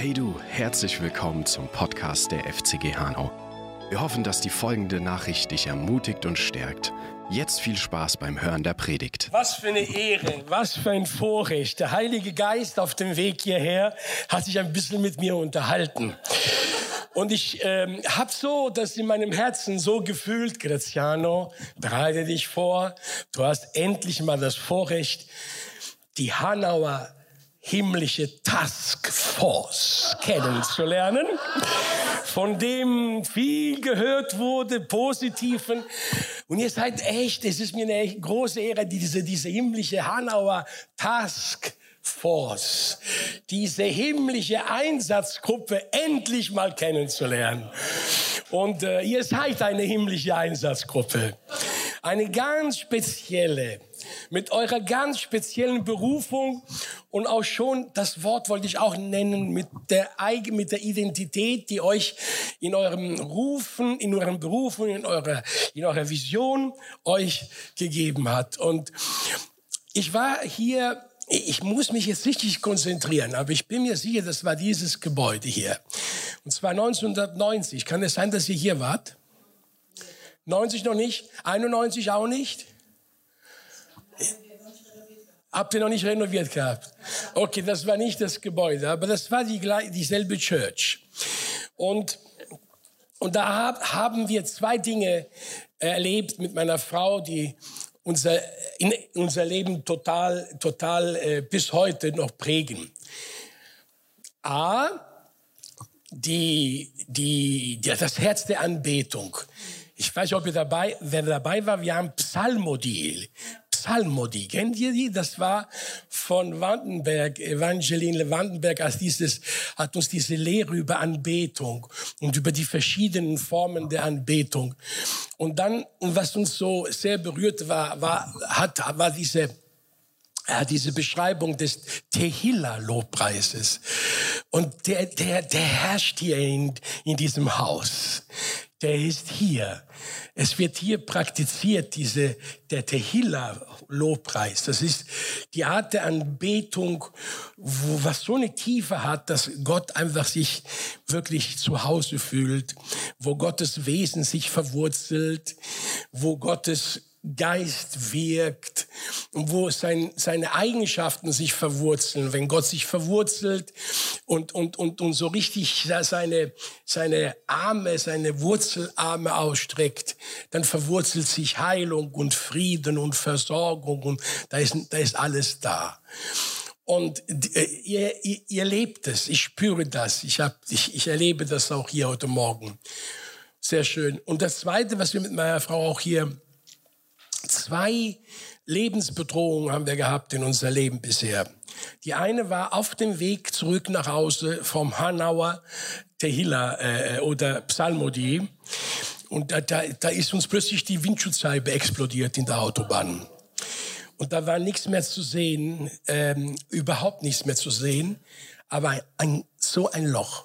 Hey du, herzlich willkommen zum Podcast der FCG Hanau. Wir hoffen, dass die folgende Nachricht dich ermutigt und stärkt. Jetzt viel Spaß beim Hören der Predigt. Was für eine Ehre, was für ein Vorrecht. Der Heilige Geist auf dem Weg hierher hat sich ein bisschen mit mir unterhalten. Und ich ähm, habe so das in meinem Herzen so gefühlt, Graziano, bereite dich vor, du hast endlich mal das Vorrecht, die Hanauer himmlische Taskforce kennenzulernen, von dem viel gehört wurde, positiven. Und ihr seid echt, es ist mir eine große Ehre, diese, diese himmlische Hanauer Taskforce, diese himmlische Einsatzgruppe endlich mal kennenzulernen. Und äh, ihr seid eine himmlische Einsatzgruppe, eine ganz spezielle mit eurer ganz speziellen Berufung und auch schon, das Wort wollte ich auch nennen, mit der, mit der Identität, die euch in eurem Rufen, in eurem Berufung, in eurer, in eurer Vision euch gegeben hat. Und ich war hier ich muss mich jetzt richtig konzentrieren, aber ich bin mir sicher, das war dieses Gebäude hier. Und zwar 1990. Kann es sein, dass ihr hier wart? 90 noch nicht? 91 auch nicht? Habt ihr noch nicht renoviert gehabt? Okay, das war nicht das Gebäude, aber das war die, dieselbe Church. Und, und da hab, haben wir zwei Dinge erlebt mit meiner Frau, die unser, in unser Leben total, total äh, bis heute noch prägen. A, die, die, die, das Herz der Anbetung. Ich weiß nicht, ob ihr dabei, wer dabei war, wir haben Psalmodie. Psalmodie. Kennt ihr die? Das war von Wandenberg, Evangeline Wandenberg, als dieses, hat uns diese Lehre über Anbetung und über die verschiedenen Formen der Anbetung. Und dann, was uns so sehr berührt war, war, hat, war diese, ja, diese Beschreibung des Tehillah-Lobpreises. Und der, der, der herrscht hier in, in diesem Haus der ist hier. Es wird hier praktiziert, diese, der Tehillah-Lobpreis. Das ist die Art der Anbetung, wo, was so eine Tiefe hat, dass Gott einfach sich wirklich zu Hause fühlt, wo Gottes Wesen sich verwurzelt, wo Gottes Geist wirkt und wo sein, seine Eigenschaften sich verwurzeln. Wenn Gott sich verwurzelt und, und, und, und so richtig seine, seine Arme, seine Wurzelarme ausstreckt, dann verwurzelt sich Heilung und Frieden und Versorgung und da ist, da ist alles da. Und äh, ihr, ihr, ihr lebt es, ich spüre das, ich, hab, ich, ich erlebe das auch hier heute Morgen. Sehr schön. Und das Zweite, was wir mit meiner Frau auch hier Zwei Lebensbedrohungen haben wir gehabt in unser Leben bisher. Die eine war auf dem Weg zurück nach Hause vom Hanauer Tehillah äh, oder Psalmodie. Und da, da, da ist uns plötzlich die Windschutzscheibe explodiert in der Autobahn. Und da war nichts mehr zu sehen, ähm, überhaupt nichts mehr zu sehen, aber ein, so ein Loch,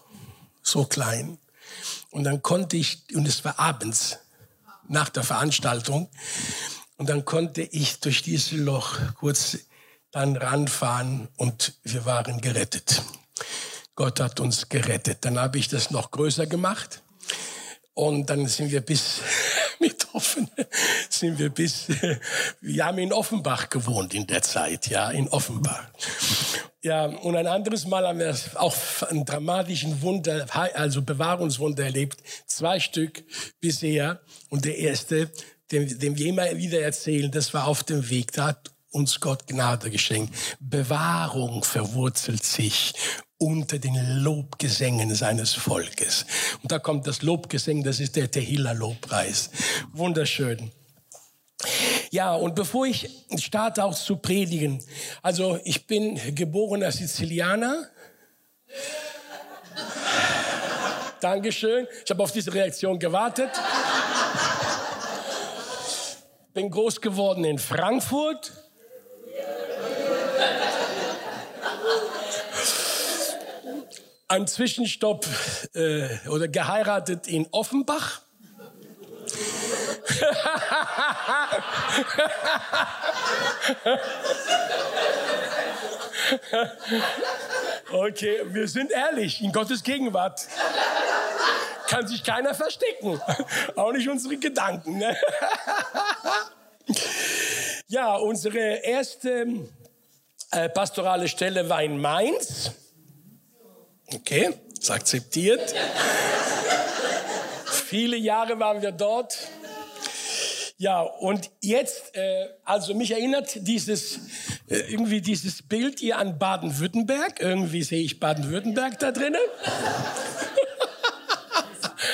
so klein. Und dann konnte ich, und es war abends, nach der Veranstaltung, und dann konnte ich durch dieses Loch kurz dann ranfahren und wir waren gerettet. Gott hat uns gerettet. Dann habe ich das noch größer gemacht und dann sind wir bis mit offen sind wir bis wir haben in Offenbach gewohnt in der Zeit, ja, in Offenbach. Ja, und ein anderes Mal haben wir auch einen dramatischen Wunder, also Bewahrungswunder erlebt. Zwei Stück bisher. Und der erste, dem, dem wir immer wieder erzählen, das war auf dem Weg, da hat uns Gott Gnade geschenkt. Bewahrung verwurzelt sich unter den Lobgesängen seines Volkes. Und da kommt das Lobgesang, das ist der Tehillah-Lobpreis. Wunderschön. Ja, und bevor ich starte auch zu predigen, also ich bin geborener Sizilianer. Dankeschön. Ich habe auf diese Reaktion gewartet bin groß geworden in Frankfurt. Ein Zwischenstopp äh, oder geheiratet in Offenbach. Okay, wir sind ehrlich, in Gottes Gegenwart kann sich keiner verstecken. Auch nicht unsere Gedanken. Ne? Ja, unsere erste äh, pastorale Stelle war in Mainz. Okay, ist akzeptiert. Viele Jahre waren wir dort. Ja, und jetzt, äh, also mich erinnert dieses, äh, irgendwie dieses Bild hier an Baden-Württemberg. Irgendwie sehe ich Baden-Württemberg da drinnen.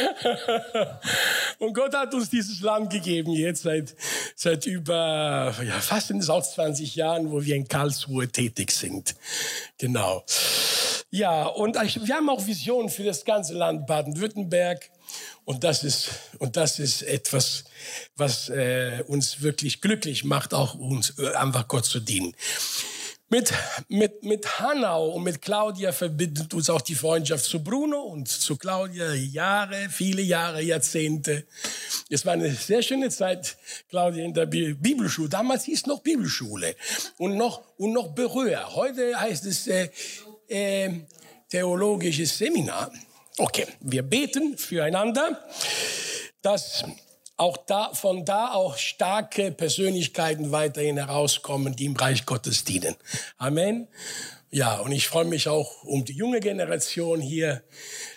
Und Gott hat uns dieses Land gegeben jetzt seit, seit über, ja, fast in 20 Jahren, wo wir in Karlsruhe tätig sind. Genau. Ja, und wir haben auch Visionen für das ganze Land Baden-Württemberg. Und das ist, und das ist etwas, was äh, uns wirklich glücklich macht, auch uns äh, einfach Gott zu dienen. Mit, mit, mit Hanau und mit Claudia verbindet uns auch die Freundschaft zu Bruno und zu Claudia Jahre, viele Jahre, Jahrzehnte. Es war eine sehr schöne Zeit, Claudia, in der Bibelschule. Damals hieß noch Bibelschule und noch, und noch Berühr. Heute heißt es äh, äh, theologisches Seminar. Okay, wir beten füreinander, dass auch da, von da auch starke Persönlichkeiten weiterhin herauskommen, die im Reich Gottes dienen. Amen. Ja, und ich freue mich auch um die junge Generation hier,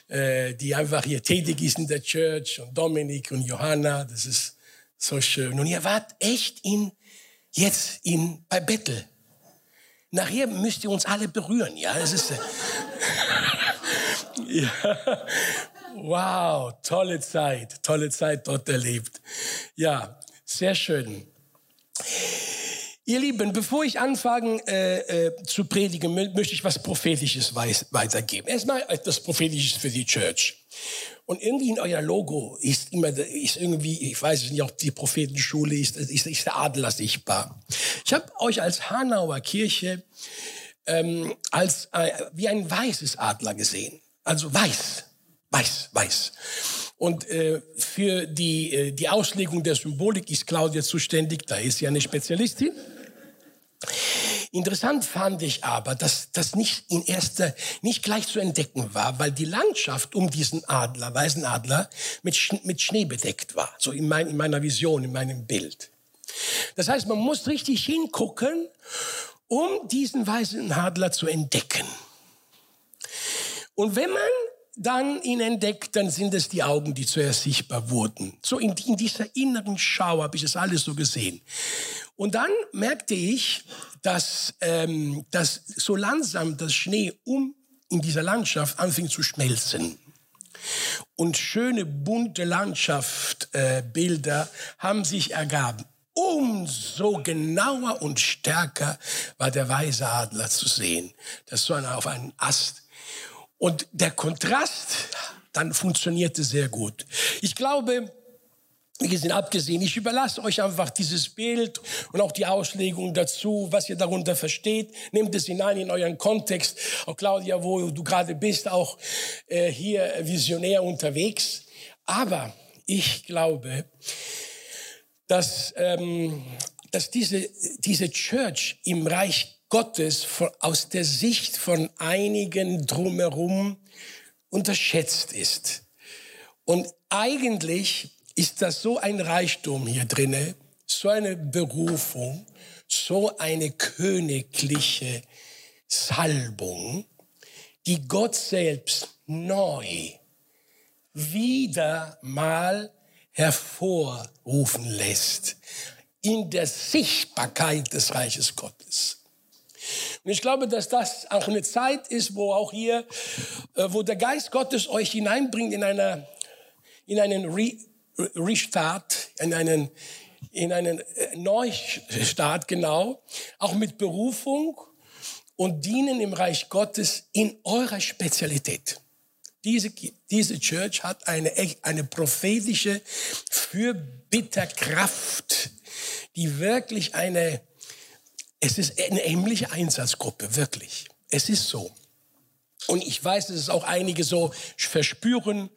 äh, die einfach hier tätig ist in der Church und Dominik und Johanna. Das ist so schön. Und ihr wart echt in, jetzt in, bei Bettel. Nachher müsst ihr uns alle berühren, ja. Das ist, ja. Wow, tolle Zeit, tolle Zeit dort erlebt. Ja, sehr schön. Ihr Lieben, bevor ich anfange äh, äh, zu predigen, möchte ich was Prophetisches weitergeben. Erstmal etwas Prophetisches für die Church. Und irgendwie in euer Logo ist immer, ist irgendwie, ich weiß nicht, ob die Prophetenschule ist, ist, ist der Adler sichtbar. Ich habe euch als Hanauer Kirche ähm, als äh, wie ein weißes Adler gesehen. Also weiß. Weiß, weiß. Und äh, für die, äh, die Auslegung der Symbolik ist Claudia zuständig, da ist sie eine Spezialistin. Interessant fand ich aber, dass das nicht in erster, nicht gleich zu entdecken war, weil die Landschaft um diesen Adler, weißen Adler, mit, Sch mit Schnee bedeckt war. So in, mein, in meiner Vision, in meinem Bild. Das heißt, man muss richtig hingucken, um diesen weißen Adler zu entdecken. Und wenn man dann ihn entdeckt, dann sind es die Augen, die zuerst sichtbar wurden. So in, in dieser inneren Schau habe ich das alles so gesehen. Und dann merkte ich, dass, ähm, dass so langsam das Schnee um in dieser Landschaft anfing zu schmelzen. Und schöne bunte Landschaftsbilder äh, haben sich ergaben. Umso genauer und stärker war der weiße Adler zu sehen, das so auf einen Ast und der Kontrast dann funktionierte sehr gut. Ich glaube, wir sind abgesehen. Ich überlasse euch einfach dieses Bild und auch die Auslegung dazu, was ihr darunter versteht. Nehmt es hinein in euren Kontext. Auch Claudia, wo du gerade bist, auch äh, hier visionär unterwegs. Aber ich glaube, dass, ähm, dass diese, diese Church im Reich Gottes aus der Sicht von einigen drumherum unterschätzt ist. Und eigentlich ist das so ein Reichtum hier drinne, so eine Berufung, so eine königliche Salbung, die Gott selbst neu wieder mal hervorrufen lässt in der Sichtbarkeit des Reiches Gottes. Und ich glaube, dass das auch eine Zeit ist, wo auch hier, äh, wo der Geist Gottes euch hineinbringt in, einer, in einen Re Restart, in einen, in einen äh, Neustart, genau, auch mit Berufung und dienen im Reich Gottes in eurer Spezialität. Diese, diese Church hat eine, eine prophetische Fürbitterkraft, die wirklich eine, es ist eine ähnliche Einsatzgruppe, wirklich. Es ist so. Und ich weiß, dass es auch einige so verspüren.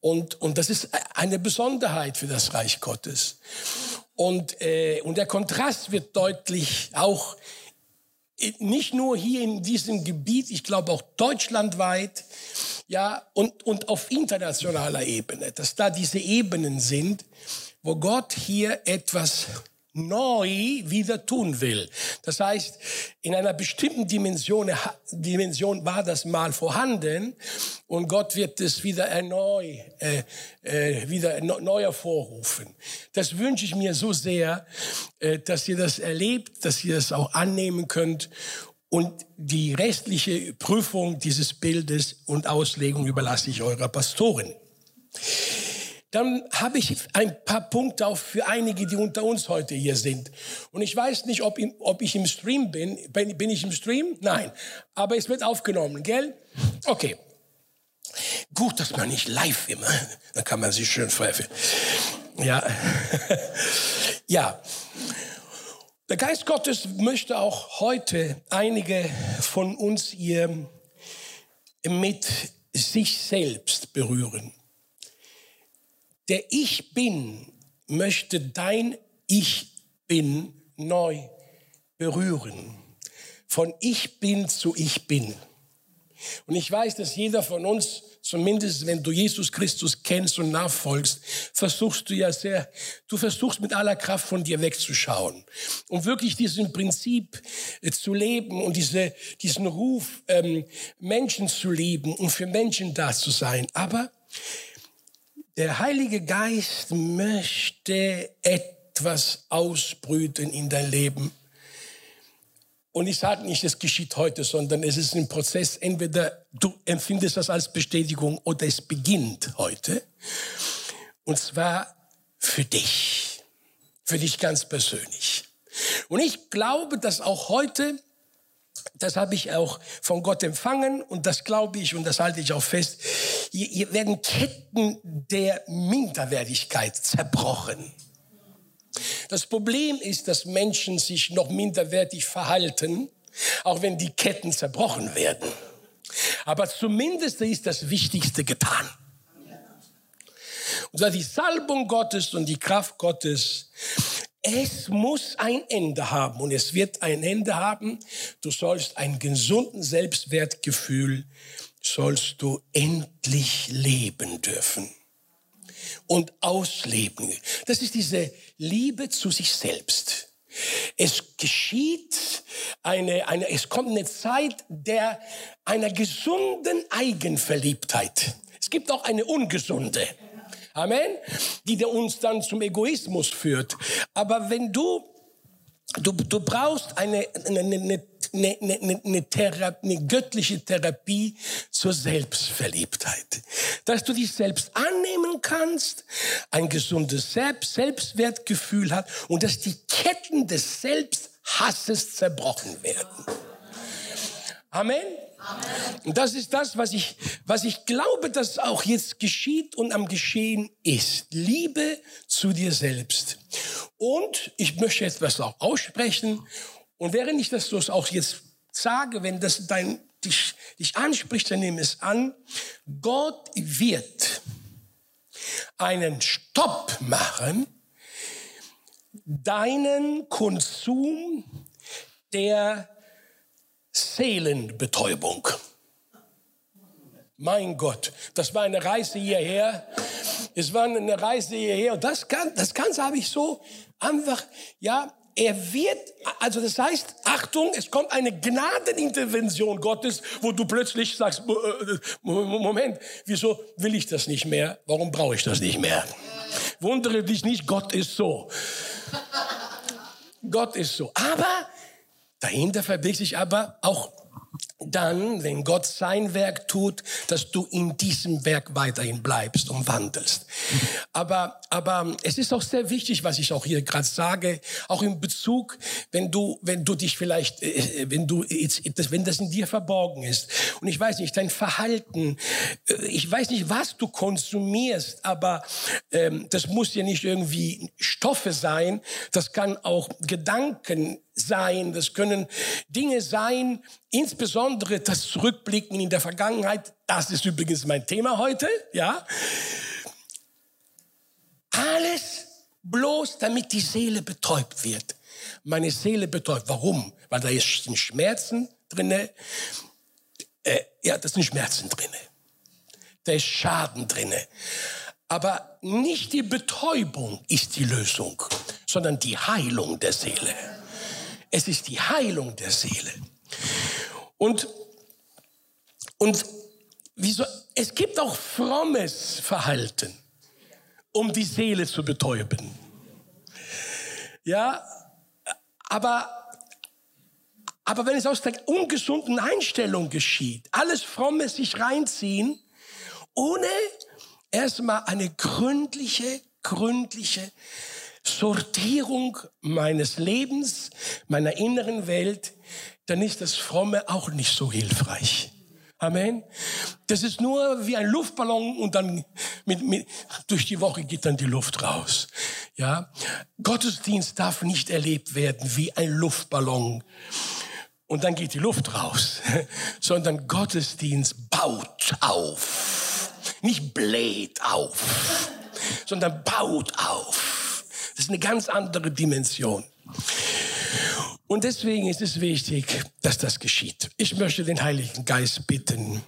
Und, und das ist eine Besonderheit für das Reich Gottes. Und, äh, und der Kontrast wird deutlich auch nicht nur hier in diesem Gebiet, ich glaube auch deutschlandweit, ja, und, und auf internationaler Ebene, dass da diese Ebenen sind, wo Gott hier etwas neu wieder tun will. Das heißt, in einer bestimmten Dimension, Dimension war das mal vorhanden und Gott wird es wieder erneu, äh, äh, wieder neu hervorrufen. Das wünsche ich mir so sehr, äh, dass ihr das erlebt, dass ihr das auch annehmen könnt und die restliche Prüfung dieses Bildes und Auslegung überlasse ich eurer Pastorin. Dann habe ich ein paar Punkte auch für einige, die unter uns heute hier sind. Und ich weiß nicht, ob, ob ich im Stream bin. bin. Bin ich im Stream? Nein. Aber es wird aufgenommen, gell? Okay. Gut, dass man nicht live immer, dann kann man sich schön pfeifen. Ja. ja. Der Geist Gottes möchte auch heute einige von uns hier mit sich selbst berühren. Der Ich bin möchte dein Ich bin neu berühren. Von Ich bin zu Ich bin. Und ich weiß, dass jeder von uns, zumindest wenn du Jesus Christus kennst und nachfolgst, versuchst du ja sehr, du versuchst mit aller Kraft von dir wegzuschauen. Um wirklich diesen Prinzip äh, zu leben und diese, diesen Ruf, ähm, Menschen zu lieben und für Menschen da zu sein. Aber der Heilige Geist möchte etwas ausbrüten in dein Leben. Und ich sage nicht, es geschieht heute, sondern es ist ein Prozess. Entweder du empfindest das als Bestätigung oder es beginnt heute. Und zwar für dich. Für dich ganz persönlich. Und ich glaube, dass auch heute das habe ich auch von Gott empfangen und das glaube ich und das halte ich auch fest. Hier, hier werden Ketten der Minderwertigkeit zerbrochen. Das Problem ist, dass Menschen sich noch minderwertig verhalten, auch wenn die Ketten zerbrochen werden. Aber zumindest ist das Wichtigste getan. Und zwar die Salbung Gottes und die Kraft Gottes es muss ein Ende haben und es wird ein Ende haben. Du sollst ein gesunden Selbstwertgefühl, sollst du endlich leben dürfen und ausleben. Das ist diese Liebe zu sich selbst. Es geschieht eine, eine, es kommt eine Zeit der einer gesunden Eigenverliebtheit. Es gibt auch eine ungesunde. Amen. Die uns dann zum Egoismus führt. Aber wenn du Du, du brauchst eine, eine, eine, eine, eine, Therapie, eine göttliche Therapie zur Selbstverliebtheit. Dass du dich selbst annehmen kannst, ein gesundes Selbst, Selbstwertgefühl hat und dass die Ketten des Selbsthasses zerbrochen werden. Amen. Und das ist das, was ich, was ich glaube, dass auch jetzt geschieht und am Geschehen ist. Liebe zu dir selbst. Und ich möchte etwas auch aussprechen. Und während ich das auch jetzt sage, wenn das dein, dich, dich anspricht, dann nimm es an. Gott wird einen Stopp machen, deinen Konsum der Seelenbetäubung. Mein Gott, das war eine Reise hierher. Es war eine Reise hierher. Das, das Ganze habe ich so einfach, ja, er wird, also das heißt, Achtung, es kommt eine Gnadenintervention Gottes, wo du plötzlich sagst, äh, Moment, wieso will ich das nicht mehr? Warum brauche ich das nicht mehr? Wundere dich nicht, Gott ist so. Gott ist so. Aber Dahinter verbirgt sich aber auch dann, wenn Gott sein Werk tut, dass du in diesem Werk weiterhin bleibst und wandelst. Aber, aber es ist auch sehr wichtig, was ich auch hier gerade sage, auch in Bezug, wenn du, wenn du dich vielleicht, äh, wenn du wenn das in dir verborgen ist. Und ich weiß nicht, dein Verhalten, äh, ich weiß nicht, was du konsumierst, aber ähm, das muss ja nicht irgendwie Stoffe sein. Das kann auch Gedanken sein, das können Dinge sein, insbesondere das Zurückblicken in der Vergangenheit, das ist übrigens mein Thema heute, ja. Alles bloß, damit die Seele betäubt wird. meine Seele betäubt. Warum? Weil da ist Schmerzen drinne. Äh, ja, das sind Schmerzen drinne. Da ist Schaden drinne. Aber nicht die Betäubung ist die Lösung, sondern die Heilung der Seele. Es ist die Heilung der Seele. Und, und wieso, es gibt auch frommes Verhalten, um die Seele zu betäuben. Ja, aber, aber wenn es aus der ungesunden Einstellung geschieht, alles fromme sich reinziehen, ohne erstmal eine gründliche, gründliche Sortierung meines Lebens, meiner inneren Welt, dann ist das Fromme auch nicht so hilfreich. Amen. Das ist nur wie ein Luftballon und dann mit, mit, durch die Woche geht dann die Luft raus. Ja, Gottesdienst darf nicht erlebt werden wie ein Luftballon und dann geht die Luft raus, sondern Gottesdienst baut auf, nicht bläht auf, sondern baut auf. Das ist eine ganz andere Dimension. Und deswegen ist es wichtig, dass das geschieht. Ich möchte den Heiligen Geist bitten,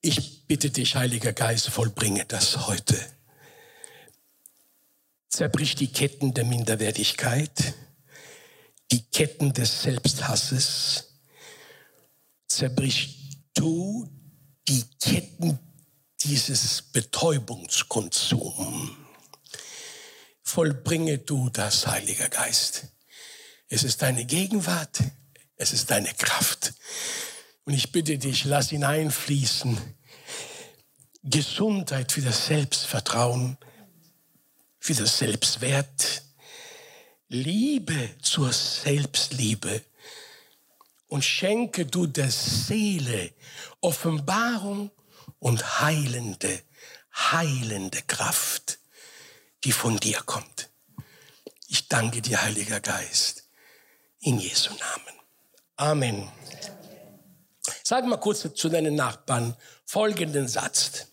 Ich bitte dich, Heiliger Geist, vollbringe das heute. Zerbrich die Ketten der Minderwertigkeit, die Ketten des Selbsthasses. Zerbrich du die Ketten dieses Betäubungskonsums vollbringe du das, Heiliger Geist. Es ist deine Gegenwart, es ist deine Kraft. Und ich bitte dich, lass hineinfließen Gesundheit für das Selbstvertrauen, für das Selbstwert, Liebe zur Selbstliebe und schenke du der Seele Offenbarung und heilende, heilende Kraft die von dir kommt. Ich danke dir, Heiliger Geist, in Jesu Namen. Amen. Sag mal kurz zu deinen Nachbarn folgenden Satz.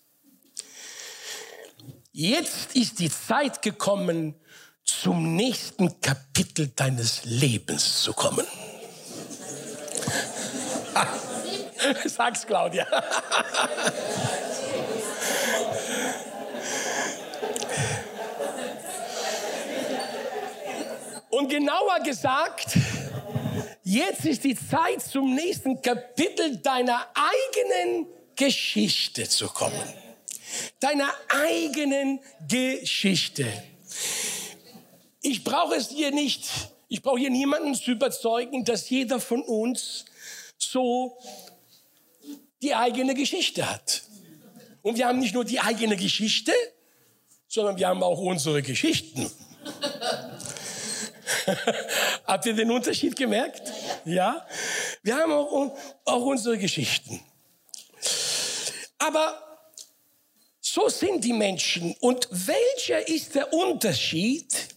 Jetzt ist die Zeit gekommen, zum nächsten Kapitel deines Lebens zu kommen. Sag's, Claudia. Und genauer gesagt, jetzt ist die Zeit zum nächsten Kapitel deiner eigenen Geschichte zu kommen. Deiner eigenen Geschichte. Ich brauche es hier nicht, ich brauche hier niemanden zu überzeugen, dass jeder von uns so die eigene Geschichte hat. Und wir haben nicht nur die eigene Geschichte, sondern wir haben auch unsere Geschichten. Habt ihr den Unterschied gemerkt? Ja? Wir haben auch, auch unsere Geschichten. Aber so sind die Menschen. Und welcher ist der Unterschied?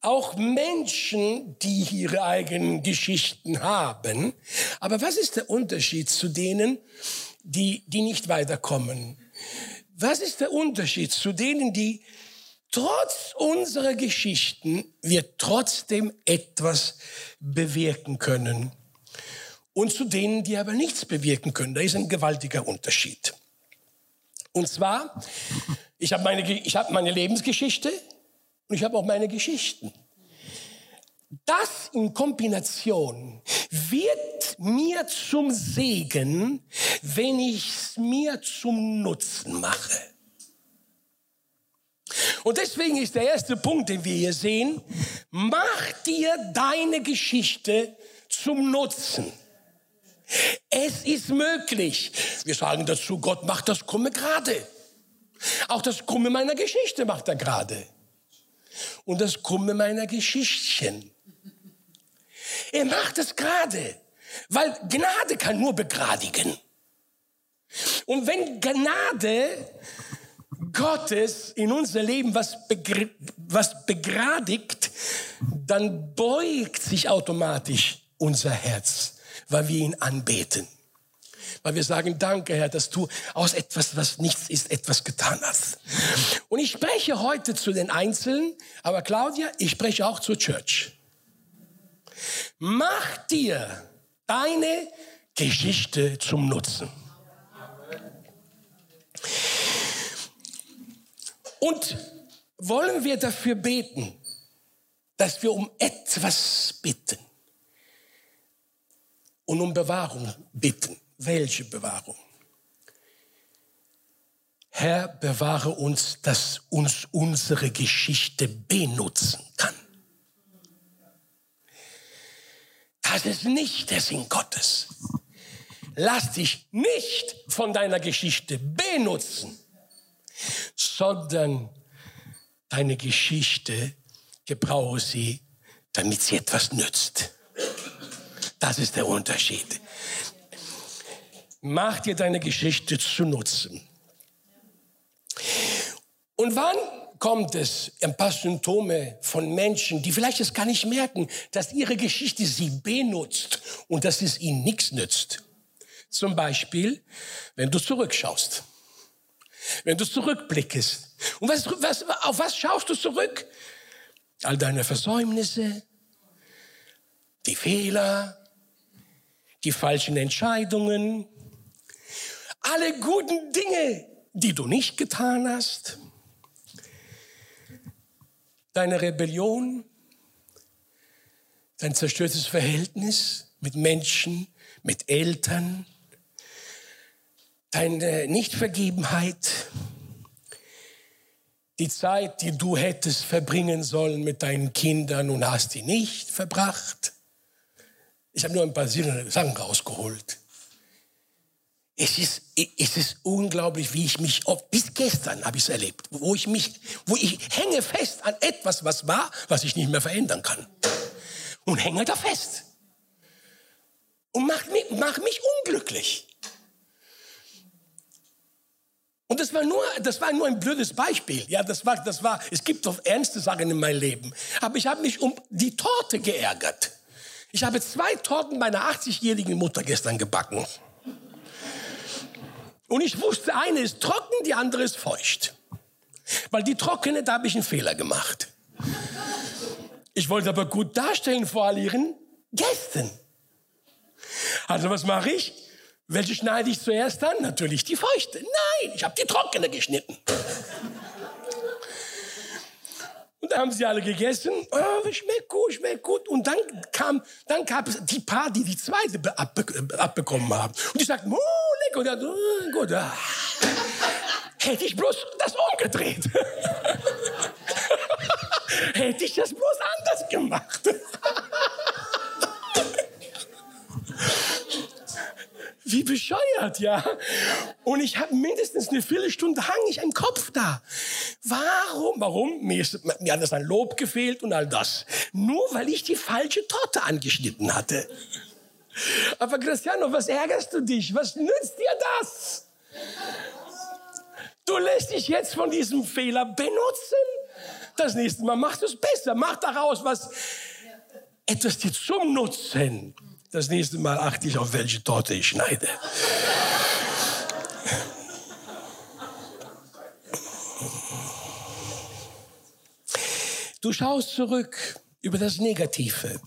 Auch Menschen, die ihre eigenen Geschichten haben. Aber was ist der Unterschied zu denen, die, die nicht weiterkommen? Was ist der Unterschied zu denen, die trotz unserer Geschichten wir trotzdem etwas bewirken können. Und zu denen, die aber nichts bewirken können. Da ist ein gewaltiger Unterschied. Und zwar, ich habe meine, ich hab meine Lebensgeschichte und ich habe auch meine Geschichten. Das in Kombination wird mir zum Segen, wenn ich es mir zum Nutzen mache. Und deswegen ist der erste Punkt, den wir hier sehen, mach dir deine Geschichte zum Nutzen. Es ist möglich. Wir sagen dazu, Gott macht das Krumme gerade. Auch das Krumme meiner Geschichte macht er gerade. Und das Krumme meiner Geschichtchen. Er macht es gerade, weil Gnade kann nur begradigen. Und wenn Gnade Gottes in unser Leben was, begr was begradigt, dann beugt sich automatisch unser Herz, weil wir ihn anbeten. Weil wir sagen, danke Herr, dass du aus etwas, was nichts ist, etwas getan hast. Und ich spreche heute zu den Einzelnen, aber Claudia, ich spreche auch zur Church. Mach dir deine Geschichte zum Nutzen. Und wollen wir dafür beten, dass wir um etwas bitten und um Bewahrung bitten. Welche Bewahrung? Herr, bewahre uns, dass uns unsere Geschichte benutzen kann. Das ist nicht der Sinn Gottes. Lass dich nicht von deiner Geschichte benutzen, sondern deine Geschichte gebrauche sie, damit sie etwas nützt. Das ist der Unterschied. Mach dir deine Geschichte zu nutzen. Und wann kommt es ein paar Symptome von Menschen, die vielleicht es gar nicht merken, dass ihre Geschichte sie benutzt und dass es ihnen nichts nützt? Zum Beispiel, wenn du zurückschaust, wenn du zurückblickst. Und was, was, auf was schaust du zurück? All deine Versäumnisse, die Fehler, die falschen Entscheidungen, alle guten Dinge, die du nicht getan hast, deine Rebellion, dein zerstörtes Verhältnis mit Menschen, mit Eltern, deine Nichtvergebenheit, die Zeit, die du hättest verbringen sollen mit deinen Kindern und hast die nicht verbracht. Ich habe nur ein paar Sachen rausgeholt. Es ist, es ist unglaublich, wie ich mich, oft, bis gestern habe ich es erlebt, wo ich mich, wo ich hänge fest an etwas, was war, was ich nicht mehr verändern kann. Und hänge da fest. Und macht mich, macht mich unglücklich. Und das war nur, das war nur ein blödes Beispiel. Ja, das war, das war, es gibt doch ernste Sachen in meinem Leben. Aber ich habe mich um die Torte geärgert. Ich habe zwei Torten meiner 80-jährigen Mutter gestern gebacken. Und ich wusste, eine ist trocken, die andere ist feucht. Weil die trockene, da habe ich einen Fehler gemacht. Ich wollte aber gut darstellen vor all ihren Gästen. Also was mache ich? Welche schneide ich zuerst an? Natürlich die feuchte. Nein, ich habe die trockene geschnitten. Und da haben sie alle gegessen. Oh, schmeckt gut, schmeckt gut. Und dann kam, dann gab es die paar, die die zweite abbe abbekommen haben. Und die sagten, oh, lecker. Und dann, oh, gut. Ah. Hätte ich bloß das umgedreht. Hätte ich das bloß anders gemacht. wie bescheuert, ja. Und ich habe mindestens eine Viertelstunde hang ich einen Kopf da. Warum? Warum? Mir, ist, mir hat das an Lob gefehlt und all das. Nur weil ich die falsche Torte angeschnitten hatte. Aber Cristiano, was ärgerst du dich? Was nützt dir das? Du lässt dich jetzt von diesem Fehler benutzen. Das nächste Mal machst du es besser. Mach daraus was, etwas dir zum Nutzen. Das nächste Mal achte ich auf welche Torte ich schneide. Du schaust zurück über das Negative,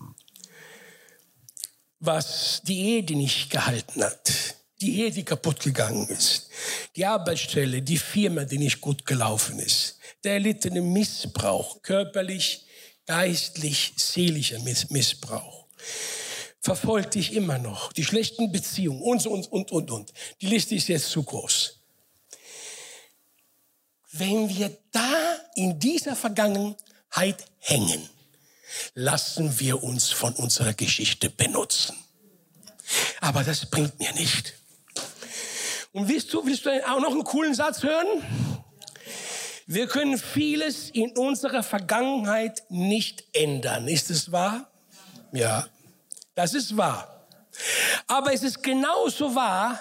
was die Ehe, die nicht gehalten hat, die Ehe, die kaputt gegangen ist, die Arbeitsstelle, die Firma, die nicht gut gelaufen ist, der erlittene Missbrauch, körperlich, geistlich, seelischer Missbrauch verfolgt dich immer noch. Die schlechten Beziehungen und, und, und, und, und. Die Liste ist jetzt zu groß. Wenn wir da in dieser Vergangenheit hängen, lassen wir uns von unserer Geschichte benutzen. Aber das bringt mir nicht. Und willst du, willst du auch noch einen coolen Satz hören? Wir können vieles in unserer Vergangenheit nicht ändern. Ist es wahr? Ja. Das ist wahr. Aber es ist genauso wahr,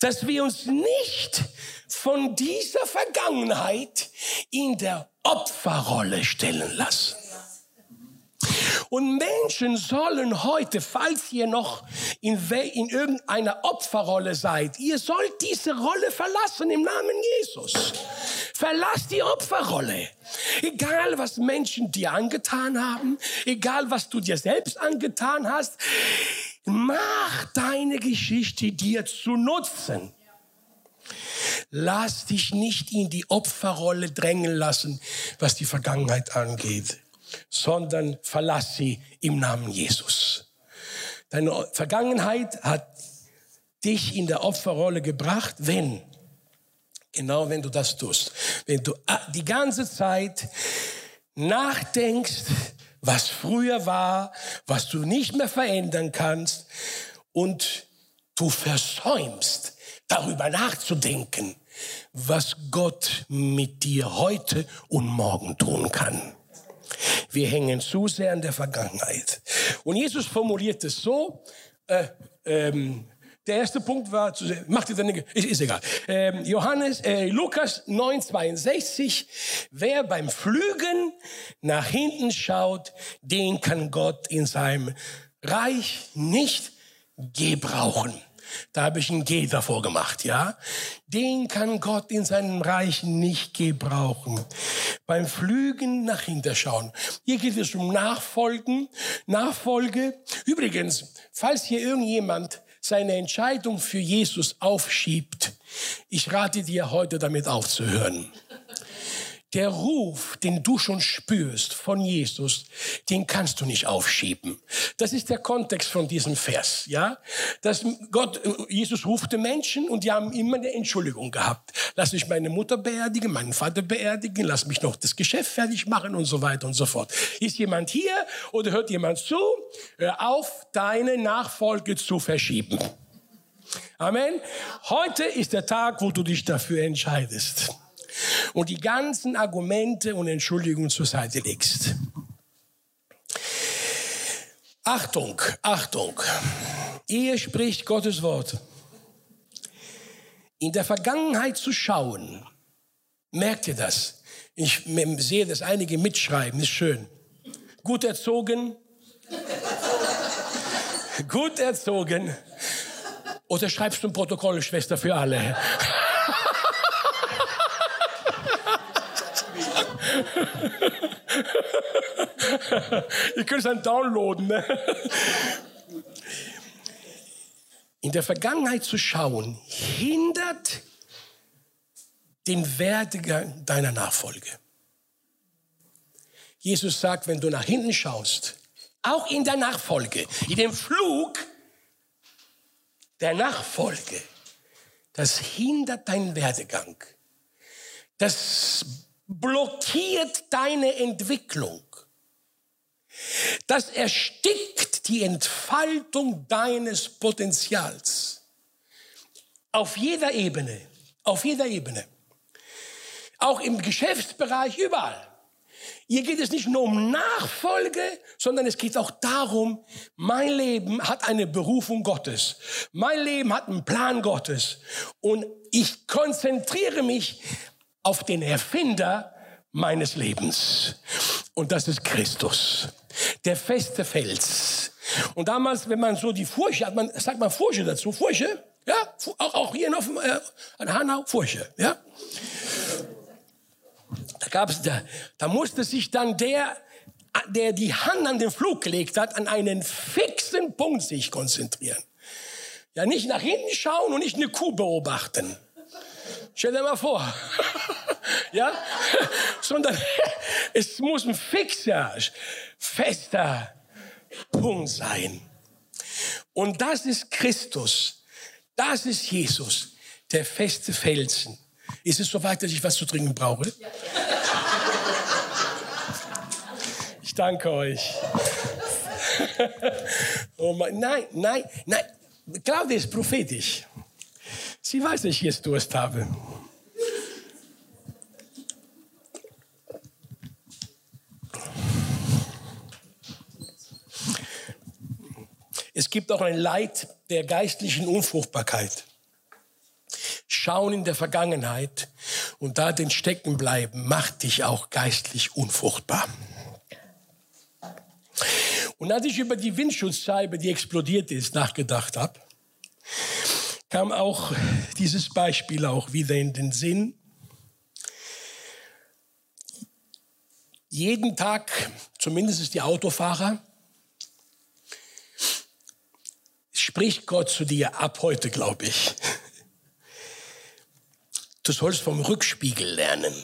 dass wir uns nicht von dieser Vergangenheit in der Opferrolle stellen lassen. Und Menschen sollen heute, falls ihr noch in, in irgendeiner Opferrolle seid, ihr sollt diese Rolle verlassen im Namen Jesus. Verlass die Opferrolle. Egal, was Menschen dir angetan haben, egal, was du dir selbst angetan hast, mach deine Geschichte dir zu nutzen. Lass dich nicht in die Opferrolle drängen lassen, was die Vergangenheit angeht, sondern verlass sie im Namen Jesus. Deine Vergangenheit hat dich in der Opferrolle gebracht, wenn, genau wenn du das tust, wenn du ah, die ganze Zeit nachdenkst, was früher war, was du nicht mehr verändern kannst und du versäumst, darüber nachzudenken, was Gott mit dir heute und morgen tun kann. Wir hängen zu sehr an der Vergangenheit. Und Jesus formuliert es so, äh, ähm, der erste Punkt war, zu, macht ihr deine, ist, ist egal. Ähm, Johannes, äh, Lukas 9,62. Wer beim Flügen nach hinten schaut, den kann Gott in seinem Reich nicht gebrauchen. Da habe ich ein G davor gemacht, ja. Den kann Gott in seinem Reich nicht gebrauchen. Beim Flügen nach hinten schauen. Hier geht es um Nachfolgen, Nachfolge. Übrigens, falls hier irgendjemand seine Entscheidung für Jesus aufschiebt, ich rate dir heute damit aufzuhören der Ruf, den du schon spürst von Jesus, den kannst du nicht aufschieben. Das ist der Kontext von diesem Vers, ja? Dass Gott, Jesus rufte Menschen und die haben immer eine Entschuldigung gehabt. Lass mich meine Mutter beerdigen, meinen Vater beerdigen, lass mich noch das Geschäft fertig machen und so weiter und so fort. Ist jemand hier oder hört jemand zu? Hör auf, deine Nachfolge zu verschieben. Amen. Heute ist der Tag, wo du dich dafür entscheidest und die ganzen Argumente und Entschuldigungen zur Seite legst. Achtung, Achtung. Ehe spricht Gottes Wort. In der Vergangenheit zu schauen, merkt ihr das? Ich sehe, dass einige mitschreiben, ist schön. Gut erzogen, gut erzogen. Oder schreibst du ein Protokoll, Schwester, für alle? Ihr könnt es dann downloaden. Ne? In der Vergangenheit zu schauen, hindert den Werdegang deiner Nachfolge. Jesus sagt, wenn du nach hinten schaust, auch in der Nachfolge, in dem Flug der Nachfolge, das hindert deinen Werdegang. Das blockiert deine Entwicklung. Das erstickt die Entfaltung deines Potenzials. Auf jeder Ebene, auf jeder Ebene. Auch im Geschäftsbereich, überall. Hier geht es nicht nur um Nachfolge, sondern es geht auch darum, mein Leben hat eine Berufung Gottes. Mein Leben hat einen Plan Gottes. Und ich konzentriere mich auf den Erfinder meines Lebens. Und das ist Christus, der feste Fels. Und damals, wenn man so die Furche hat, man sagt man Furche dazu, Furche, ja, auch, auch hier auf äh, an Hanau Furche, ja. Da gab's, da, da musste sich dann der, der die Hand an den Flug gelegt hat, an einen fixen Punkt sich konzentrieren. Ja, nicht nach hinten schauen und nicht eine Kuh beobachten. Stell dir mal vor. ja? Sondern es muss ein fixer, fester Punkt sein. Und das ist Christus. Das ist Jesus, der feste Felsen. Ist es soweit, dass ich was zu trinken brauche? Ich danke euch. oh mein, nein, nein, nein. Claudia ist prophetisch. Sie weiß, dass ich jetzt Durst habe. Gibt auch ein Leid der geistlichen Unfruchtbarkeit. Schauen in der Vergangenheit und da den Stecken bleiben, macht dich auch geistlich unfruchtbar. Und als ich über die Windschutzscheibe, die explodiert ist, nachgedacht habe, kam auch dieses Beispiel auch wieder in den Sinn. Jeden Tag, zumindest die Autofahrer, spricht Gott zu dir ab heute, glaube ich. Du sollst vom Rückspiegel lernen.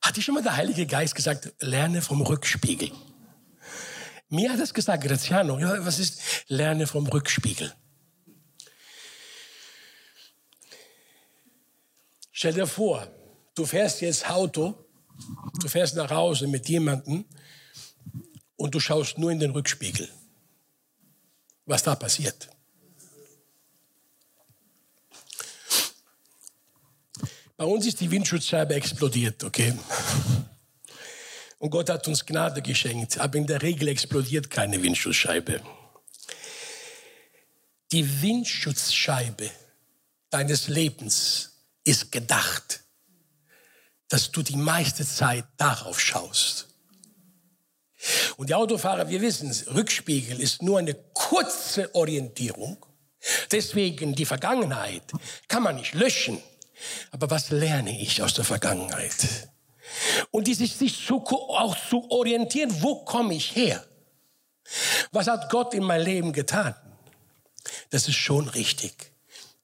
Hat dir schon mal der Heilige Geist gesagt, lerne vom Rückspiegel? Mir hat es gesagt, Graziano, ja, was ist lerne vom Rückspiegel? Stell dir vor, du fährst jetzt Auto, du fährst nach Hause mit jemandem und du schaust nur in den Rückspiegel. Was da passiert? Bei uns ist die Windschutzscheibe explodiert, okay? Und Gott hat uns Gnade geschenkt, aber in der Regel explodiert keine Windschutzscheibe. Die Windschutzscheibe deines Lebens ist gedacht, dass du die meiste Zeit darauf schaust. Und die Autofahrer, wir wissen es, Rückspiegel ist nur eine kurze Orientierung. Deswegen die Vergangenheit kann man nicht löschen. Aber was lerne ich aus der Vergangenheit? Und dieses sich zu, auch zu orientieren, wo komme ich her? Was hat Gott in mein Leben getan? Das ist schon richtig.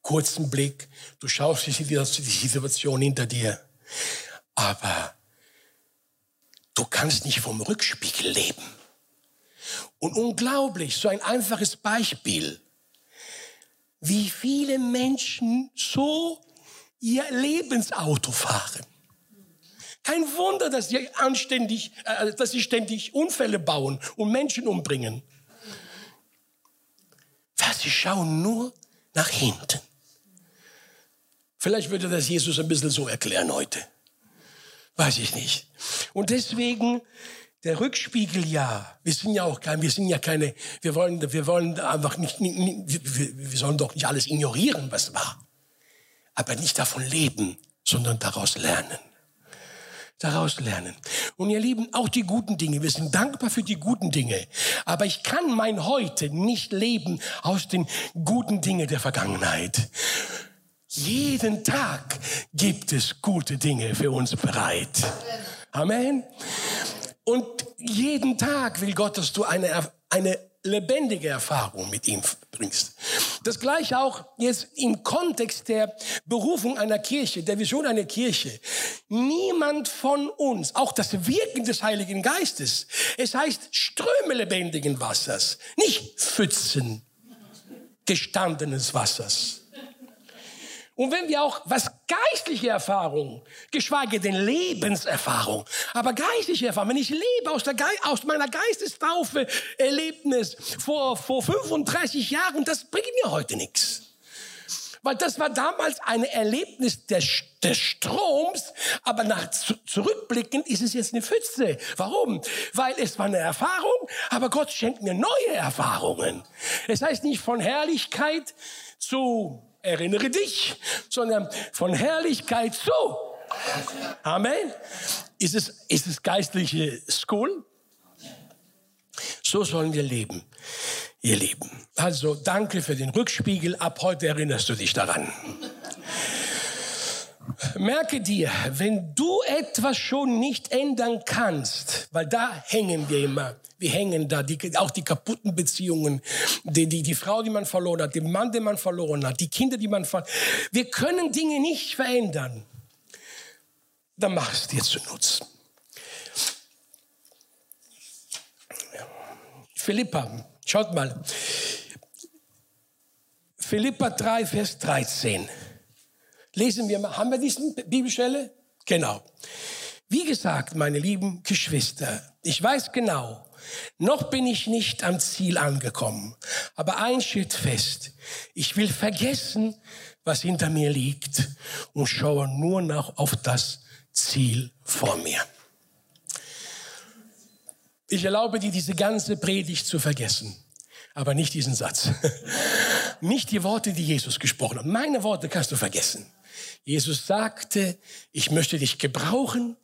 Kurzen Blick, du schaust die Situation hinter dir. Aber du kannst nicht vom Rückspiegel leben. Und unglaublich, so ein einfaches Beispiel, wie viele Menschen so ihr Lebensauto fahren. Kein Wunder, dass sie anständig, äh, dass sie ständig Unfälle bauen und Menschen umbringen. Weil sie schauen nur nach hinten. Vielleicht würde das Jesus ein bisschen so erklären heute. Weiß ich nicht. Und deswegen der Rückspiegel ja. Wir sind ja auch kein, wir sind ja keine, wir wollen, wir wollen einfach nicht, wir, wir sollen doch nicht alles ignorieren, was war. Aber nicht davon leben, sondern daraus lernen daraus lernen. Und ihr Lieben, auch die guten Dinge. Wir sind dankbar für die guten Dinge. Aber ich kann mein Heute nicht leben aus den guten Dingen der Vergangenheit. Jeden Tag gibt es gute Dinge für uns bereit. Amen. Und jeden Tag will Gott, dass du eine, eine lebendige Erfahrung mit ihm bringst. Das gleiche auch jetzt im Kontext der Berufung einer Kirche, der Vision einer Kirche. Niemand von uns, auch das Wirken des Heiligen Geistes, es heißt Ströme lebendigen Wassers, nicht Pfützen gestandenes Wassers. Und wenn wir auch, was geistliche Erfahrung, geschweige denn Lebenserfahrung, aber geistliche Erfahrung, wenn ich lebe aus, der Ge aus meiner Geistestaufe Erlebnis vor, vor 35 Jahren, das bringt mir heute nichts. Weil das war damals ein Erlebnis des, des Stroms, aber nach zurückblickend ist es jetzt eine Pfütze. Warum? Weil es war eine Erfahrung, aber Gott schenkt mir neue Erfahrungen. Es heißt nicht von Herrlichkeit zu erinnere dich, sondern von Herrlichkeit zu. Amen. Ist es, ist es geistliche School? So sollen wir leben, ihr Lieben. Also danke für den Rückspiegel. Ab heute erinnerst du dich daran. Merke dir, wenn du etwas schon nicht ändern kannst, weil da hängen wir immer, wir hängen da, die, auch die kaputten Beziehungen, die, die, die Frau, die man verloren hat, den Mann, den man verloren hat, die Kinder, die man verloren hat. Wir können Dinge nicht verändern. Dann mach es dir zu Nutz. Philippa, schaut mal. Philippa 3, Vers 13. Lesen wir mal, haben wir diese Bibelstelle? Genau. Wie gesagt, meine lieben Geschwister, ich weiß genau, noch bin ich nicht am Ziel angekommen, aber ein Schritt fest. Ich will vergessen, was hinter mir liegt und schaue nur noch auf das Ziel vor mir. Ich erlaube dir, diese ganze Predigt zu vergessen, aber nicht diesen Satz. Nicht die Worte, die Jesus gesprochen hat. Meine Worte kannst du vergessen. Jesus sagte, ich möchte dich gebrauchen,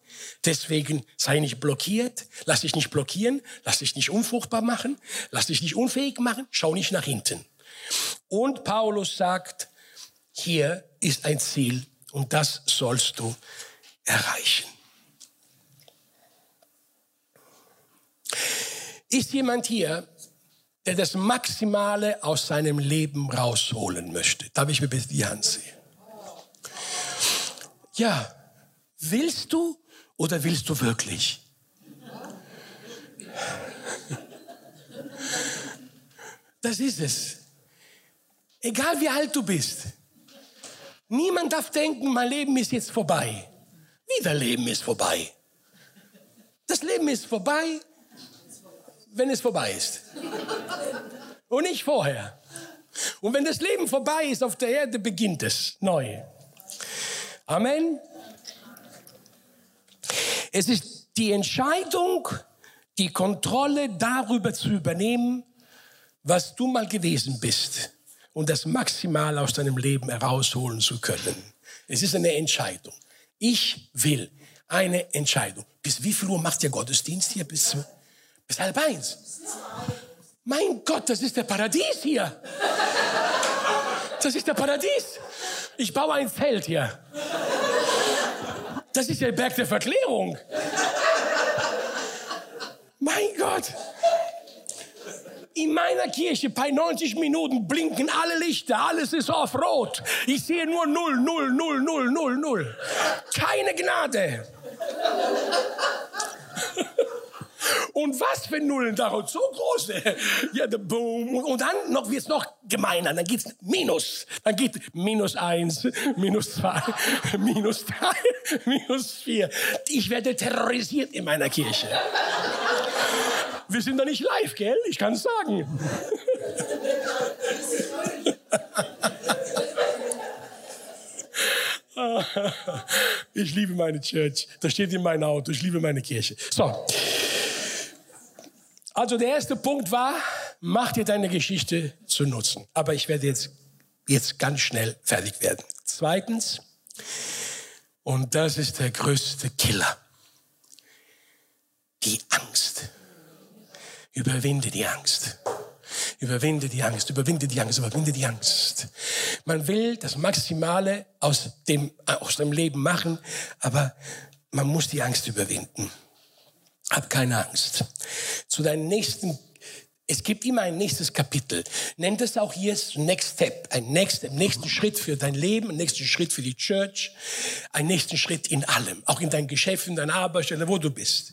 deswegen sei nicht blockiert, lass dich nicht blockieren, lass dich nicht unfruchtbar machen, lass dich nicht unfähig machen, schau nicht nach hinten. Und Paulus sagt, hier ist ein Ziel und das sollst du erreichen. Ist jemand hier, der das Maximale aus seinem Leben rausholen möchte? Darf ich mir bitte die Hand sehen? Ja, willst du oder willst du wirklich? Das ist es. Egal wie alt du bist. Niemand darf denken, mein Leben ist jetzt vorbei. Wie dein Leben ist vorbei. Das Leben ist vorbei, wenn es vorbei ist. Und nicht vorher. Und wenn das Leben vorbei ist auf der Erde, beginnt es neu. Amen. Es ist die Entscheidung, die Kontrolle darüber zu übernehmen, was du mal gewesen bist und das maximal aus deinem Leben herausholen zu können. Es ist eine Entscheidung. Ich will eine Entscheidung. Bis wie viel Uhr macht der Gottesdienst hier? Bis, bis halb eins. Mein Gott, das ist der Paradies hier. Das ist der Paradies. Ich baue ein Feld hier. Das ist der Berg der Verklärung. Mein Gott. In meiner Kirche bei 90 Minuten blinken alle Lichter, alles ist auf Rot. Ich sehe nur null, null, null, null, null, null. Keine Gnade. Und was für Nullen daraus? So große. Ja, Boom. Und dann noch wird's noch gemeiner. Dann geht's Minus. Dann geht minus eins, minus zwei, minus drei, minus vier. Ich werde terrorisiert in meiner Kirche. Wir sind da nicht live, gell? Ich kann es sagen. Ich liebe meine Church. Das steht in meinem Auto. Ich liebe meine Kirche. So. Also der erste Punkt war, mach dir deine Geschichte zu nutzen. Aber ich werde jetzt, jetzt ganz schnell fertig werden. Zweitens, und das ist der größte Killer, die Angst. Überwinde die Angst. Überwinde die Angst, überwinde die Angst, überwinde die Angst. Man will das Maximale aus dem, aus dem Leben machen, aber man muss die Angst überwinden. Hab keine Angst. Zu deinem nächsten, es gibt immer ein nächstes Kapitel. Nennt es auch jetzt Next Step, ein nächster, nächsten Schritt für dein Leben, ein nächsten Schritt für die Church, ein nächsten Schritt in allem, auch in deinem Geschäft, in deiner Arbeitsstelle, wo du bist.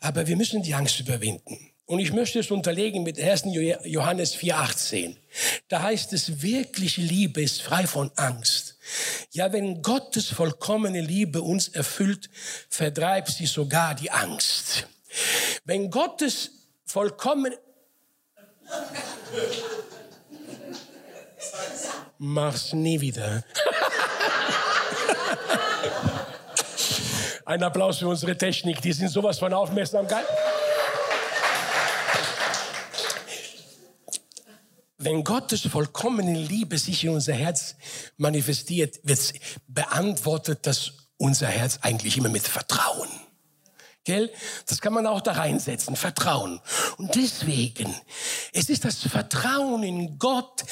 Aber wir müssen die Angst überwinden. Und ich möchte es unterlegen mit 1. Johannes 4,18. Da heißt es, wirkliche Liebe ist frei von Angst. Ja, wenn Gottes vollkommene Liebe uns erfüllt, vertreibt sie sogar die Angst. Wenn Gottes vollkommene... Mach's nie wieder. Ein Applaus für unsere Technik, die sind sowas von aufmerksam. Wenn Gottes vollkommene Liebe sich in unser Herz manifestiert, wird beantwortet das unser Herz eigentlich immer mit Vertrauen. Gell? Das kann man auch da reinsetzen, Vertrauen. Und deswegen, es ist das Vertrauen in Gott,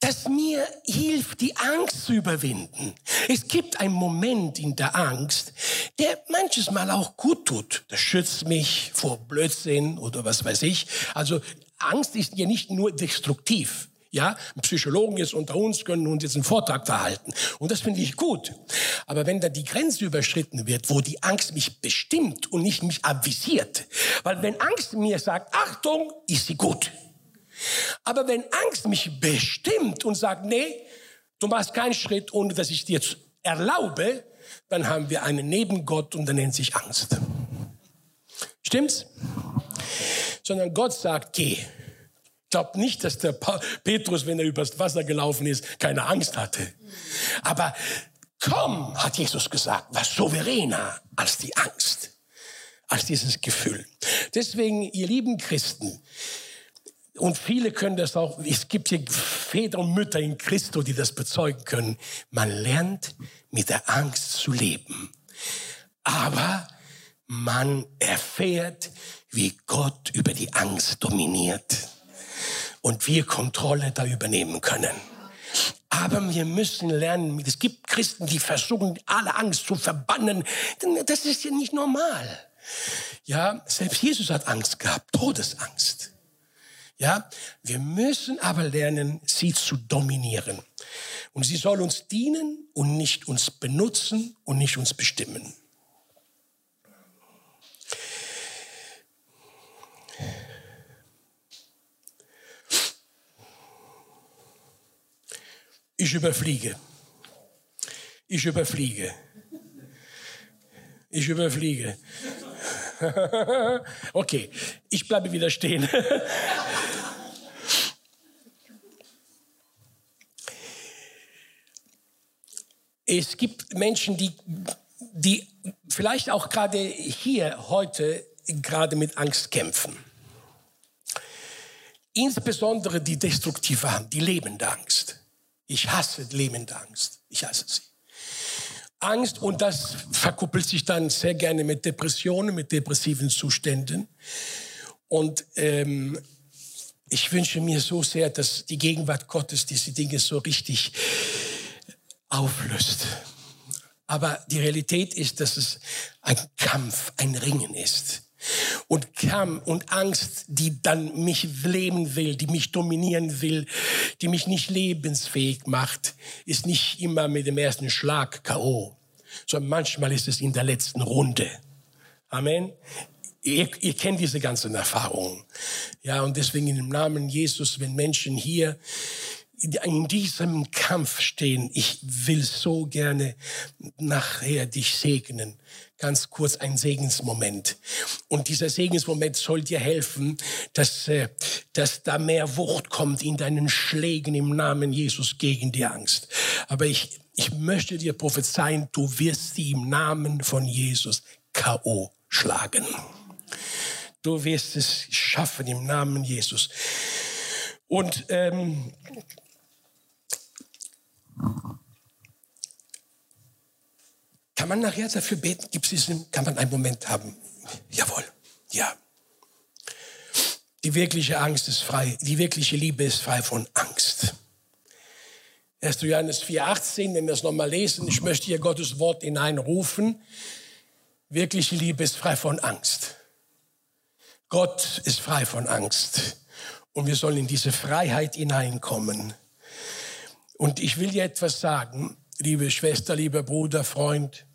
das mir hilft, die Angst zu überwinden. Es gibt einen Moment in der Angst, der manches Mal auch gut tut. Das schützt mich vor Blödsinn oder was weiß ich. Also Angst ist ja nicht nur destruktiv. Ja, Psychologen jetzt unter uns können uns jetzt einen Vortrag verhalten. Und das finde ich gut. Aber wenn da die Grenze überschritten wird, wo die Angst mich bestimmt und nicht mich avisiert, weil wenn Angst mir sagt, Achtung, ist sie gut. Aber wenn Angst mich bestimmt und sagt, nee, du machst keinen Schritt, ohne dass ich dir erlaube, dann haben wir einen Nebengott und der nennt sich Angst. Stimmt's? sondern Gott sagt, geh. Glaubt nicht, dass der Petrus, wenn er übers Wasser gelaufen ist, keine Angst hatte. Aber komm, hat Jesus gesagt, war souveräner als die Angst, als dieses Gefühl. Deswegen, ihr lieben Christen, und viele können das auch, es gibt hier Väter und Mütter in Christo, die das bezeugen können. Man lernt mit der Angst zu leben. Aber man erfährt, wie Gott über die Angst dominiert und wir Kontrolle da übernehmen können. Aber wir müssen lernen, es gibt Christen, die versuchen, alle Angst zu verbannen. Das ist ja nicht normal. Ja, selbst Jesus hat Angst gehabt, Todesangst. Ja, wir müssen aber lernen, sie zu dominieren. Und sie soll uns dienen und nicht uns benutzen und nicht uns bestimmen. Ich überfliege. Ich überfliege. Ich überfliege. okay, ich bleibe wieder stehen. es gibt Menschen, die, die vielleicht auch gerade hier heute gerade mit Angst kämpfen. Insbesondere die destruktive haben, die lebende Angst. Ich hasse lebende Angst. Ich hasse sie. Angst und das verkuppelt sich dann sehr gerne mit Depressionen, mit depressiven Zuständen. Und ähm, ich wünsche mir so sehr, dass die Gegenwart Gottes diese Dinge so richtig auflöst. Aber die Realität ist, dass es ein Kampf, ein Ringen ist. Und Kampf und Angst, die dann mich leben will, die mich dominieren will, die mich nicht lebensfähig macht, ist nicht immer mit dem ersten Schlag K.O., sondern manchmal ist es in der letzten Runde. Amen. Ihr, ihr kennt diese ganzen Erfahrungen. Ja, und deswegen im Namen Jesus, wenn Menschen hier in diesem Kampf stehen. Ich will so gerne nachher dich segnen. Ganz kurz ein Segensmoment. Und dieser Segensmoment soll dir helfen, dass, äh, dass da mehr Wucht kommt in deinen Schlägen im Namen Jesus gegen die Angst. Aber ich, ich möchte dir prophezeien, du wirst sie im Namen von Jesus K.O. schlagen. Du wirst es schaffen im Namen Jesus. Und ähm, kann man nachher dafür beten? Gibt es kann man einen Moment haben? Jawohl, ja. Die wirkliche Angst ist frei, die wirkliche Liebe ist frei von Angst. 1. Johannes 4,18, wenn wir es nochmal lesen, ich möchte hier Gottes Wort hineinrufen. Wirkliche Liebe ist frei von Angst. Gott ist frei von Angst. Und wir sollen in diese Freiheit hineinkommen. Und ich will dir etwas sagen, liebe Schwester, lieber Bruder, Freund.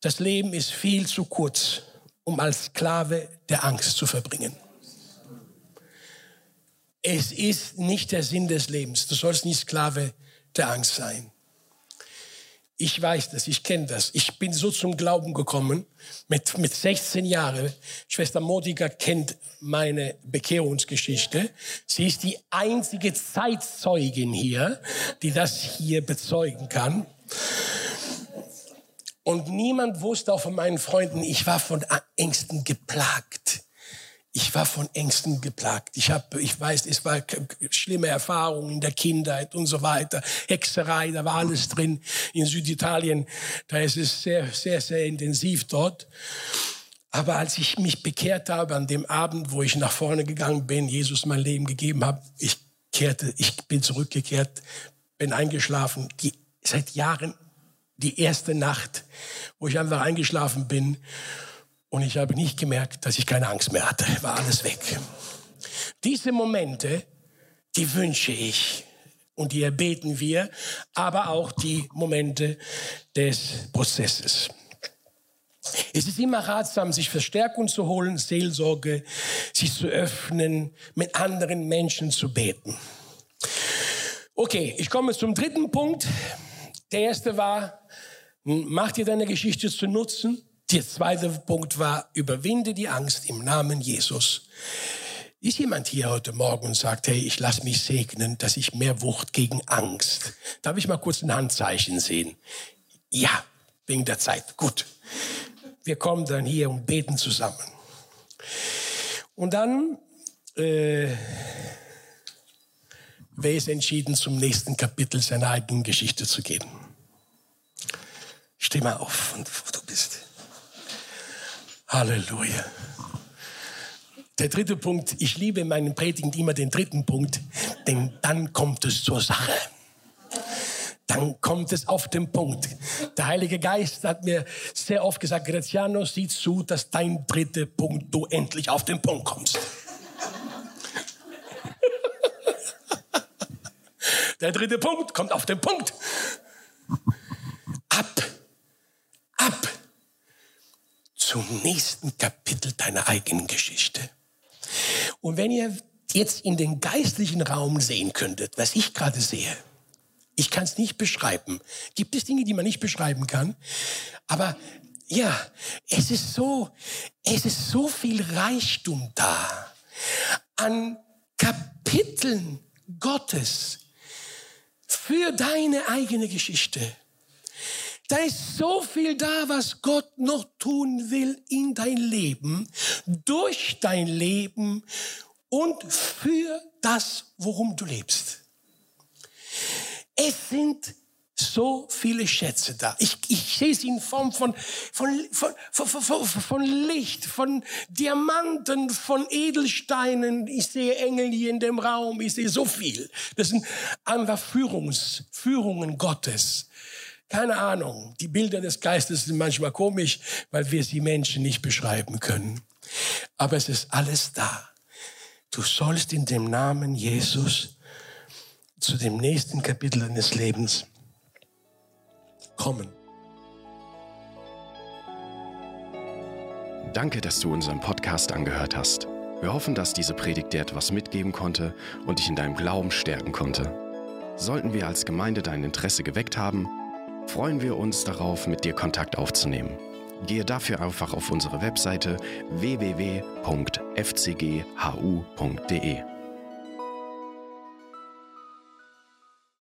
Das Leben ist viel zu kurz, um als Sklave der Angst zu verbringen. Es ist nicht der Sinn des Lebens. Du sollst nicht Sklave der Angst sein. Ich weiß das, ich kenne das. Ich bin so zum Glauben gekommen mit, mit 16 Jahren. Schwester Modiger kennt meine Bekehrungsgeschichte. Sie ist die einzige Zeitzeugin hier, die das hier bezeugen kann. Und niemand wusste auch von meinen Freunden, ich war von Ängsten geplagt ich war von Ängsten geplagt. Ich habe, ich weiß, es war schlimme Erfahrungen in der Kindheit und so weiter. Hexerei, da war alles drin. In Süditalien, da ist es sehr, sehr, sehr intensiv dort. Aber als ich mich bekehrt habe an dem Abend, wo ich nach vorne gegangen bin, Jesus mein Leben gegeben habe, ich kehrte, ich bin zurückgekehrt, bin eingeschlafen. Die, seit Jahren die erste Nacht, wo ich einfach eingeschlafen bin und ich habe nicht gemerkt, dass ich keine Angst mehr hatte. War alles weg. Diese Momente, die wünsche ich und die erbeten wir, aber auch die Momente des Prozesses. Es ist immer ratsam, sich Verstärkung zu holen, Seelsorge, sich zu öffnen, mit anderen Menschen zu beten. Okay, ich komme zum dritten Punkt. Der erste war, mach dir deine Geschichte zu nutzen. Der zweite Punkt war, überwinde die Angst im Namen Jesus. Ist jemand hier heute Morgen und sagt, hey, ich lasse mich segnen, dass ich mehr Wucht gegen Angst. Darf ich mal kurz ein Handzeichen sehen? Ja, wegen der Zeit. Gut. Wir kommen dann hier und beten zusammen. Und dann äh, wer ist entschieden, zum nächsten Kapitel seiner eigenen Geschichte zu gehen? Steh mal auf, wo du bist. Halleluja. Der dritte Punkt, ich liebe in meinen Predigen immer den dritten Punkt, denn dann kommt es zur Sache. Dann kommt es auf den Punkt. Der Heilige Geist hat mir sehr oft gesagt, Graziano, sieh zu, dass dein dritter Punkt, du endlich auf den Punkt kommst. Der dritte Punkt kommt auf den Punkt. Ab, ab zum nächsten Kapitel deiner eigenen Geschichte. Und wenn ihr jetzt in den geistlichen Raum sehen könntet, was ich gerade sehe, ich kann es nicht beschreiben. Gibt es Dinge, die man nicht beschreiben kann? Aber ja, es ist so, es ist so viel Reichtum da an Kapiteln Gottes für deine eigene Geschichte. Da ist so viel da, was Gott noch tun will in dein Leben, durch dein Leben und für das, worum du lebst. Es sind so viele Schätze da. Ich, ich sehe sie in Form von, von, von, von, von, Licht, von Diamanten, von Edelsteinen. Ich sehe Engel hier in dem Raum. Ich sehe so viel. Das sind einfach Führungs, Führungen Gottes. Keine Ahnung. Die Bilder des Geistes sind manchmal komisch, weil wir sie Menschen nicht beschreiben können. Aber es ist alles da. Du sollst in dem Namen Jesus zu dem nächsten Kapitel deines Lebens kommen. Danke, dass du unseren Podcast angehört hast. Wir hoffen, dass diese Predigt dir etwas mitgeben konnte und dich in deinem Glauben stärken konnte. Sollten wir als Gemeinde dein Interesse geweckt haben, freuen wir uns darauf, mit dir Kontakt aufzunehmen. Gehe dafür einfach auf unsere Webseite www.fcghu.de.